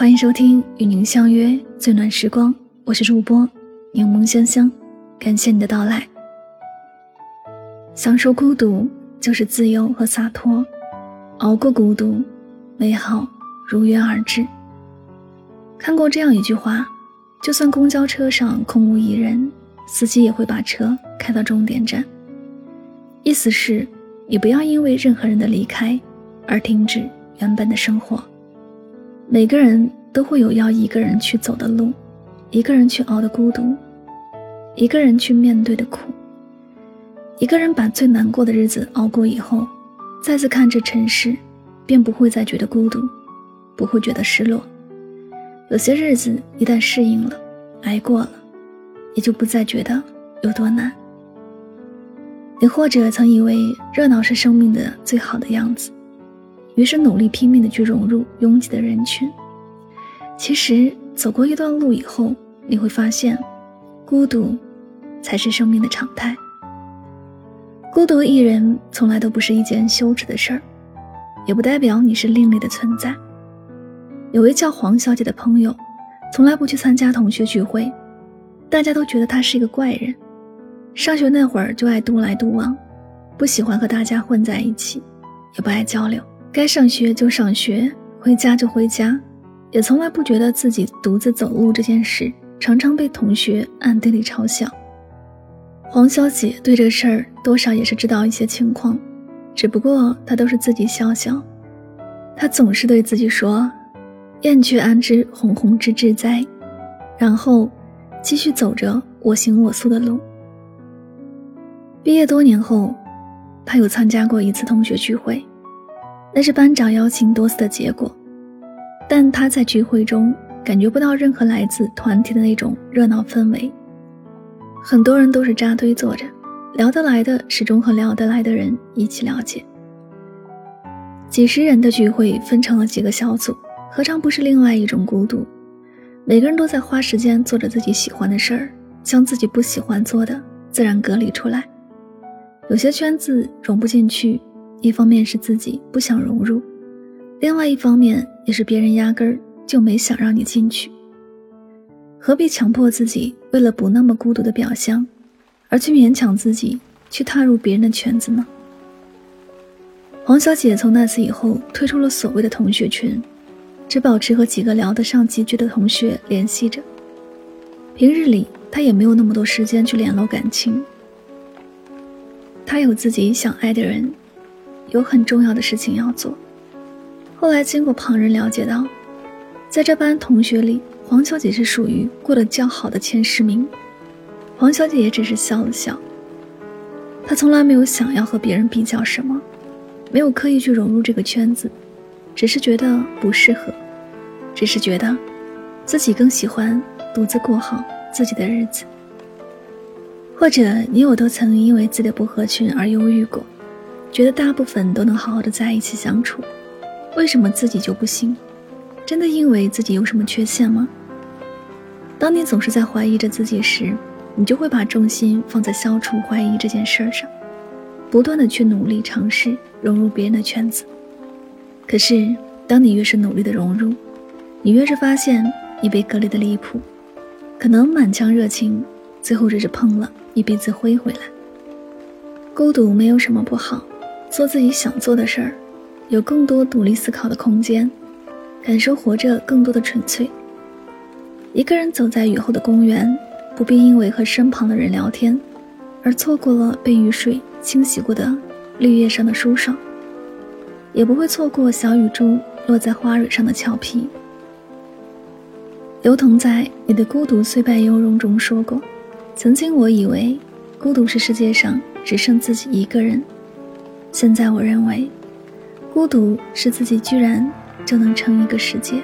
欢迎收听与您相约最暖时光，我是主播柠檬香香，感谢你的到来。享受孤独就是自由和洒脱，熬过孤独，美好如约而至。看过这样一句话：就算公交车上空无一人，司机也会把车开到终点站。意思是，你不要因为任何人的离开而停止原本的生活。每个人都会有要一个人去走的路，一个人去熬的孤独，一个人去面对的苦。一个人把最难过的日子熬过以后，再次看这尘世，便不会再觉得孤独，不会觉得失落。有些日子一旦适应了，挨过了，也就不再觉得有多难。你或者曾以为热闹是生命的最好的样子，于是努力拼命的去融入拥挤的人群。其实走过一段路以后，你会发现，孤独才是生命的常态。孤独一人从来都不是一件羞耻的事儿，也不代表你是另类的存在。有位叫黄小姐的朋友，从来不去参加同学聚会，大家都觉得她是一个怪人。上学那会儿就爱独来独往，不喜欢和大家混在一起，也不爱交流。该上学就上学，回家就回家，也从来不觉得自己独自走路这件事，常常被同学暗地里嘲笑。黄小姐对这事儿多少也是知道一些情况，只不过她都是自己笑笑。她总是对自己说：“燕雀安知鸿鹄之志哉？”然后继续走着我行我素的路。毕业多年后，他有参加过一次同学聚会，那是班长邀请多次的结果。但他在聚会中感觉不到任何来自团体的那种热闹氛围。很多人都是扎堆坐着，聊得来的始终和聊得来的人一起了解。几十人的聚会分成了几个小组，何尝不是另外一种孤独？每个人都在花时间做着自己喜欢的事儿，将自己不喜欢做的自然隔离出来。有些圈子融不进去，一方面是自己不想融入，另外一方面也是别人压根儿就没想让你进去。何必强迫自己为了不那么孤独的表象，而去勉强自己去踏入别人的圈子呢？黄小姐从那次以后退出了所谓的同学群，只保持和几个聊得上几句的同学联系着。平日里，她也没有那么多时间去联络感情。他有自己想爱的人，有很重要的事情要做。后来经过旁人了解到，在这班同学里，黄小姐是属于过得较好的前十名。黄小姐也只是笑了笑。她从来没有想要和别人比较什么，没有刻意去融入这个圈子，只是觉得不适合，只是觉得自己更喜欢独自过好自己的日子。或者你我都曾因为自己的不合群而忧郁过，觉得大部分都能好好的在一起相处，为什么自己就不行？真的因为自己有什么缺陷吗？当你总是在怀疑着自己时，你就会把重心放在消除怀疑这件事上，不断的去努力尝试融入别人的圈子。可是，当你越是努力的融入，你越是发现你被隔离的离谱，可能满腔热情。最后只是碰了一鼻子灰回来。孤独没有什么不好，做自己想做的事儿，有更多独立思考的空间，感受活着更多的纯粹。一个人走在雨后的公园，不必因为和身旁的人聊天，而错过了被雨水清洗过的绿叶上的舒爽，也不会错过小雨珠落在花蕊上的俏皮。刘同在《你的孤独虽败犹荣》中说过。曾经我以为，孤独是世界上只剩自己一个人。现在我认为，孤独是自己居然就能成一个世界。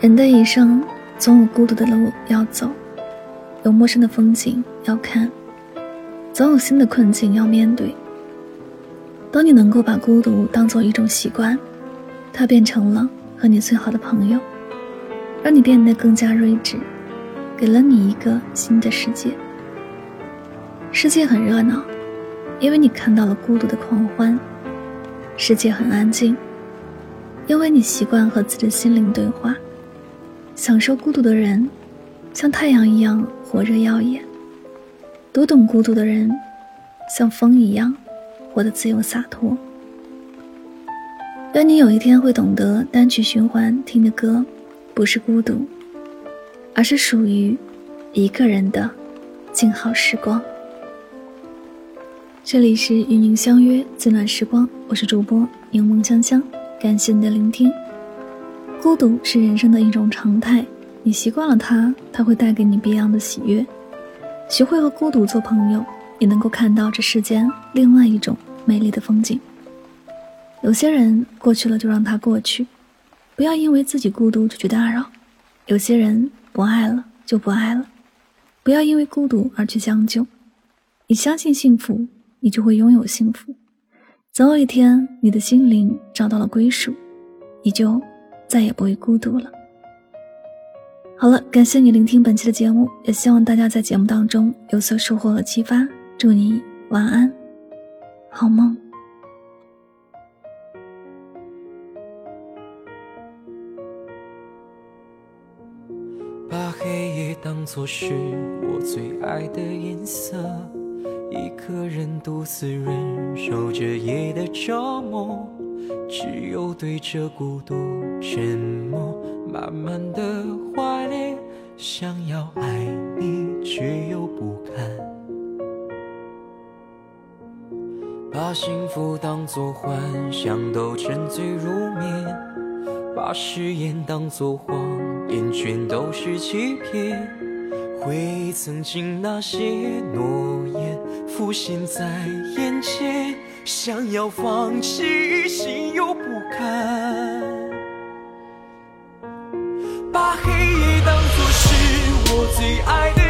人的一生总有孤独的路要走，有陌生的风景要看，总有新的困境要面对。当你能够把孤独当做一种习惯，它变成了和你最好的朋友，让你变得更加睿智。给了你一个新的世界，世界很热闹，因为你看到了孤独的狂欢；世界很安静，因为你习惯和自己的心灵对话。享受孤独的人，像太阳一样火热耀眼；读懂孤独的人，像风一样活得自由洒脱。愿你有一天会懂得，单曲循环听的歌，不是孤独，而是属于一个人的静好时光。这里是与您相约最暖时光，我是主播柠檬香香，感谢你的聆听。孤独是人生的一种常态，你习惯了它，它会带给你别样的喜悦。学会和孤独做朋友，也能够看到这世间另外一种美丽的风景。有些人过去了就让它过去，不要因为自己孤独就去打扰；有些人不爱了就不爱了，不要因为孤独而去将就。你相信幸福，你就会拥有幸福。总有一天，你的心灵找到了归属，你就。再也不会孤独了。好了，感谢你聆听本期的节目，也希望大家在节目当中有所收获和启发。祝你晚安，好梦。把黑夜当作是我最爱的颜色，一个人独自忍受着夜的折磨。只有对着孤独沉默，慢慢的怀念，想要爱你却又不敢。把幸福当作幻想都沉醉入眠，把誓言当作谎言全都是欺骗。回忆曾经那些诺言浮现在眼前。想要放弃，心又不甘。把黑夜当作是我最爱的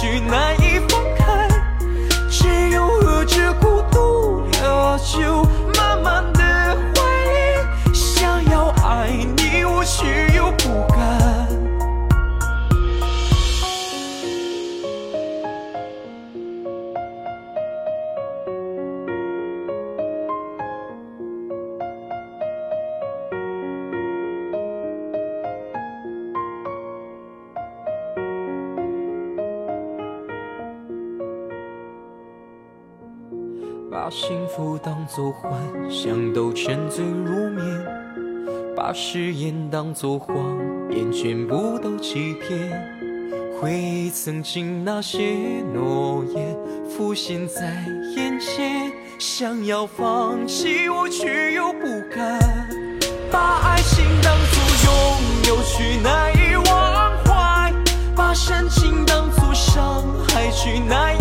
去哪把幸福当作幻想都沉醉入眠把誓言当作谎言全部都欺骗。回忆曾经那些诺言浮现在眼前想要放弃我却又不敢。把爱情当作拥有却难以忘怀把深情当作伤害却难以